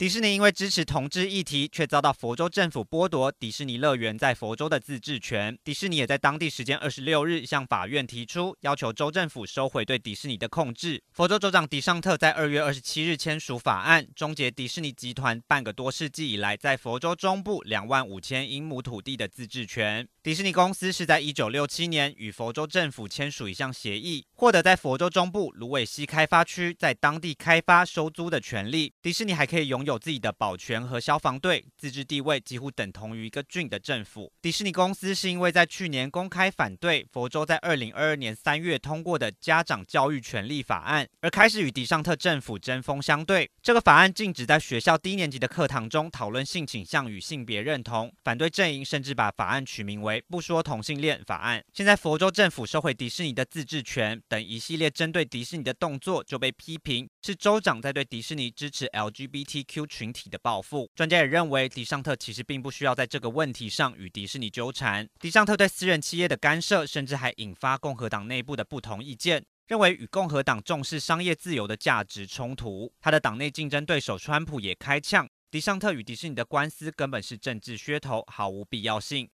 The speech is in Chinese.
迪士尼因为支持同志议题，却遭到佛州政府剥夺迪士尼乐园在佛州的自治权。迪士尼也在当地时间二十六日向法院提出，要求州政府收回对迪士尼的控制。佛州州长迪尚特在二月二十七日签署法案，终结迪士尼集团半个多世纪以来在佛州中部两万五千英亩土地的自治权。迪士尼公司是在一九六七年与佛州政府签署一项协议，获得在佛州中部芦苇溪开发区在当地开发收租的权利。迪士尼还可以拥有。有自己的保全和消防队，自治地位几乎等同于一个郡的政府。迪士尼公司是因为在去年公开反对佛州在二零二二年三月通过的家长教育权利法案，而开始与迪尚特政府针锋相对。这个法案禁止在学校低年级的课堂中讨论性倾向与性别认同，反对阵营甚至把法案取名为“不说同性恋法案”。现在佛州政府收回迪士尼的自治权等一系列针对迪士尼的动作，就被批评是州长在对迪士尼支持 LGBTQ 群体的报复，专家也认为，迪尚特其实并不需要在这个问题上与迪士尼纠缠。迪尚特对私人企业的干涉，甚至还引发共和党内部的不同意见，认为与共和党重视商业自由的价值冲突。他的党内竞争对手川普也开枪，迪尚特与迪士尼的官司根本是政治噱头，毫无必要性。